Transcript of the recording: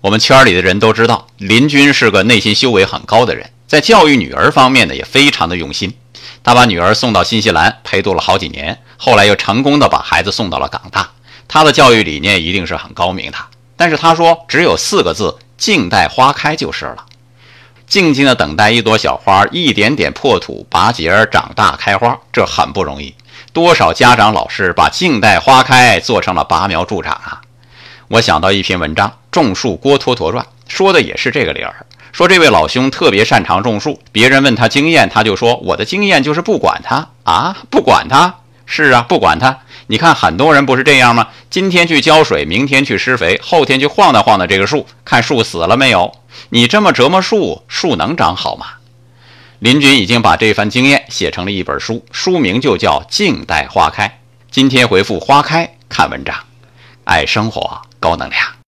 我们圈里的人都知道，林军是个内心修为很高的人，在教育女儿方面呢也非常的用心。他把女儿送到新西兰陪读了好几年，后来又成功的把孩子送到了港大。他的教育理念一定是很高明的。但是他说只有四个字：静待花开就是了。静静的等待一朵小花一点点破土拔节长大开花，这很不容易。多少家长老师把静待花开做成了拔苗助长啊！我想到一篇文章《种树郭橐驼传》，说的也是这个理儿。说这位老兄特别擅长种树，别人问他经验，他就说我的经验就是不管它啊，不管它。是啊，不管它。你看很多人不是这样吗？今天去浇水，明天去施肥，后天去晃荡晃荡这个树，看树死了没有？你这么折磨树，树能长好吗？林军已经把这番经验写成了一本书，书名就叫《静待花开》。今天回复“花开”看文章，爱生活，高能量。